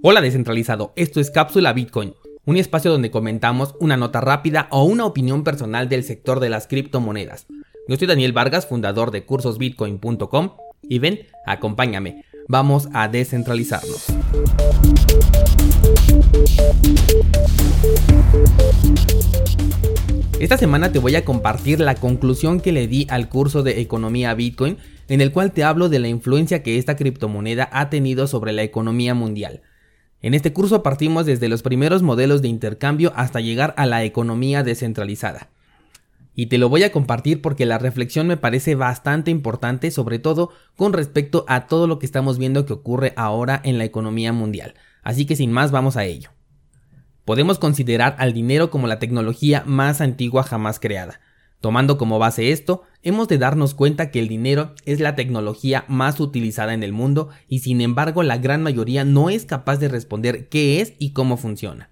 Hola descentralizado, esto es Cápsula Bitcoin, un espacio donde comentamos una nota rápida o una opinión personal del sector de las criptomonedas. Yo soy Daniel Vargas, fundador de cursosbitcoin.com y ven, acompáñame, vamos a descentralizarnos. Esta semana te voy a compartir la conclusión que le di al curso de economía Bitcoin, en el cual te hablo de la influencia que esta criptomoneda ha tenido sobre la economía mundial. En este curso partimos desde los primeros modelos de intercambio hasta llegar a la economía descentralizada. Y te lo voy a compartir porque la reflexión me parece bastante importante, sobre todo con respecto a todo lo que estamos viendo que ocurre ahora en la economía mundial. Así que sin más vamos a ello. Podemos considerar al dinero como la tecnología más antigua jamás creada. Tomando como base esto, hemos de darnos cuenta que el dinero es la tecnología más utilizada en el mundo y sin embargo la gran mayoría no es capaz de responder qué es y cómo funciona.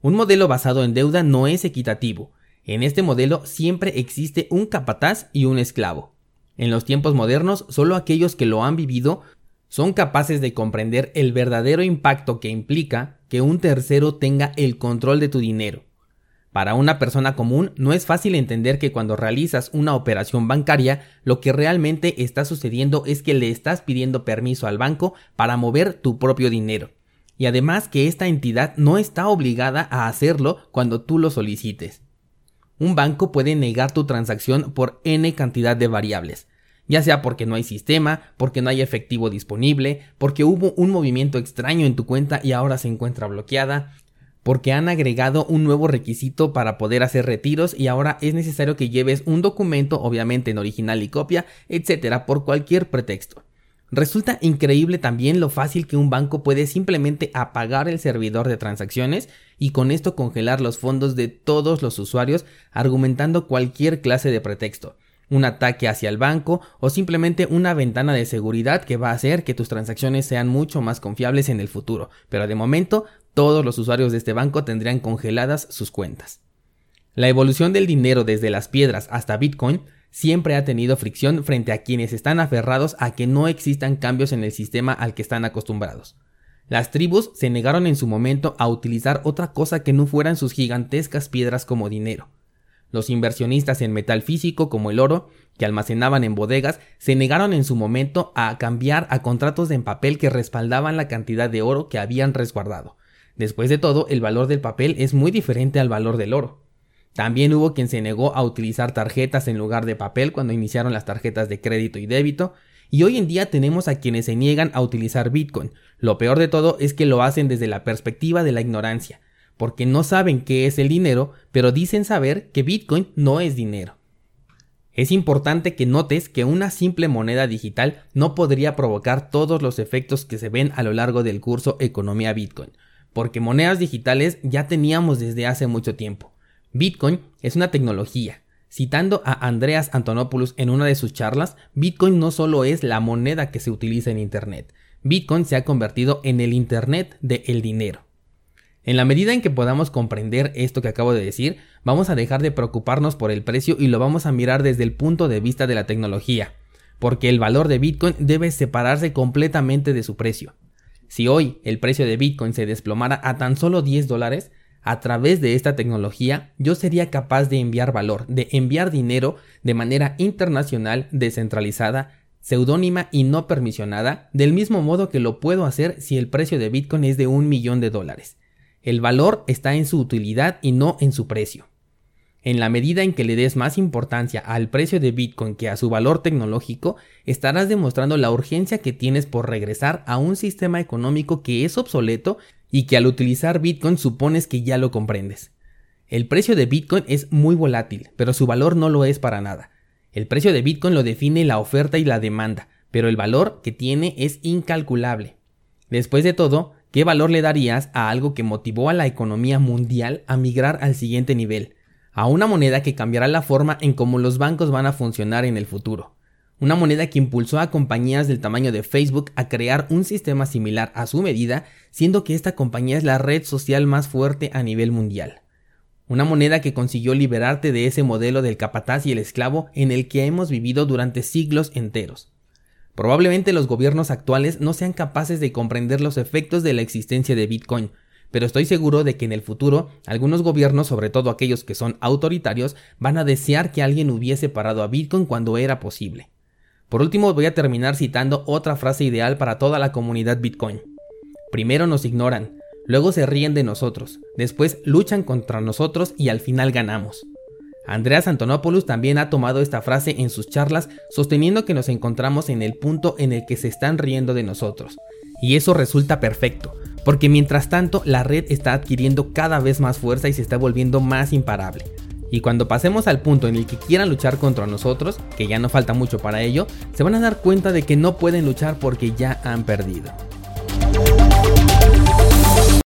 Un modelo basado en deuda no es equitativo. En este modelo siempre existe un capataz y un esclavo. En los tiempos modernos, solo aquellos que lo han vivido son capaces de comprender el verdadero impacto que implica que un tercero tenga el control de tu dinero para una persona común no es fácil entender que cuando realizas una operación bancaria, lo que realmente está sucediendo es que le estás pidiendo permiso al banco para mover tu propio dinero. Y además que esta entidad no está obligada a hacerlo cuando tú lo solicites. Un banco puede negar tu transacción por n cantidad de variables, ya sea porque no hay sistema, porque no hay efectivo disponible, porque hubo un movimiento extraño en tu cuenta y ahora se encuentra bloqueada, porque han agregado un nuevo requisito para poder hacer retiros y ahora es necesario que lleves un documento, obviamente en original y copia, etcétera, por cualquier pretexto. Resulta increíble también lo fácil que un banco puede simplemente apagar el servidor de transacciones y con esto congelar los fondos de todos los usuarios argumentando cualquier clase de pretexto un ataque hacia el banco o simplemente una ventana de seguridad que va a hacer que tus transacciones sean mucho más confiables en el futuro. Pero de momento, todos los usuarios de este banco tendrían congeladas sus cuentas. La evolución del dinero desde las piedras hasta Bitcoin siempre ha tenido fricción frente a quienes están aferrados a que no existan cambios en el sistema al que están acostumbrados. Las tribus se negaron en su momento a utilizar otra cosa que no fueran sus gigantescas piedras como dinero. Los inversionistas en metal físico como el oro, que almacenaban en bodegas, se negaron en su momento a cambiar a contratos en papel que respaldaban la cantidad de oro que habían resguardado. Después de todo, el valor del papel es muy diferente al valor del oro. También hubo quien se negó a utilizar tarjetas en lugar de papel cuando iniciaron las tarjetas de crédito y débito, y hoy en día tenemos a quienes se niegan a utilizar Bitcoin. Lo peor de todo es que lo hacen desde la perspectiva de la ignorancia porque no saben qué es el dinero, pero dicen saber que Bitcoin no es dinero. Es importante que notes que una simple moneda digital no podría provocar todos los efectos que se ven a lo largo del curso Economía Bitcoin, porque monedas digitales ya teníamos desde hace mucho tiempo. Bitcoin es una tecnología. Citando a Andreas Antonopoulos en una de sus charlas, Bitcoin no solo es la moneda que se utiliza en Internet, Bitcoin se ha convertido en el Internet del el dinero. En la medida en que podamos comprender esto que acabo de decir, vamos a dejar de preocuparnos por el precio y lo vamos a mirar desde el punto de vista de la tecnología, porque el valor de Bitcoin debe separarse completamente de su precio. Si hoy el precio de Bitcoin se desplomara a tan solo 10 dólares, a través de esta tecnología yo sería capaz de enviar valor, de enviar dinero de manera internacional, descentralizada, seudónima y no permisionada, del mismo modo que lo puedo hacer si el precio de Bitcoin es de un millón de dólares. El valor está en su utilidad y no en su precio. En la medida en que le des más importancia al precio de Bitcoin que a su valor tecnológico, estarás demostrando la urgencia que tienes por regresar a un sistema económico que es obsoleto y que al utilizar Bitcoin supones que ya lo comprendes. El precio de Bitcoin es muy volátil, pero su valor no lo es para nada. El precio de Bitcoin lo define la oferta y la demanda, pero el valor que tiene es incalculable. Después de todo, ¿Qué valor le darías a algo que motivó a la economía mundial a migrar al siguiente nivel? A una moneda que cambiará la forma en cómo los bancos van a funcionar en el futuro. Una moneda que impulsó a compañías del tamaño de Facebook a crear un sistema similar a su medida, siendo que esta compañía es la red social más fuerte a nivel mundial. Una moneda que consiguió liberarte de ese modelo del capataz y el esclavo en el que hemos vivido durante siglos enteros. Probablemente los gobiernos actuales no sean capaces de comprender los efectos de la existencia de Bitcoin, pero estoy seguro de que en el futuro algunos gobiernos, sobre todo aquellos que son autoritarios, van a desear que alguien hubiese parado a Bitcoin cuando era posible. Por último, voy a terminar citando otra frase ideal para toda la comunidad Bitcoin. Primero nos ignoran, luego se ríen de nosotros, después luchan contra nosotros y al final ganamos. Andreas Antonopoulos también ha tomado esta frase en sus charlas sosteniendo que nos encontramos en el punto en el que se están riendo de nosotros. Y eso resulta perfecto, porque mientras tanto la red está adquiriendo cada vez más fuerza y se está volviendo más imparable. Y cuando pasemos al punto en el que quieran luchar contra nosotros, que ya no falta mucho para ello, se van a dar cuenta de que no pueden luchar porque ya han perdido.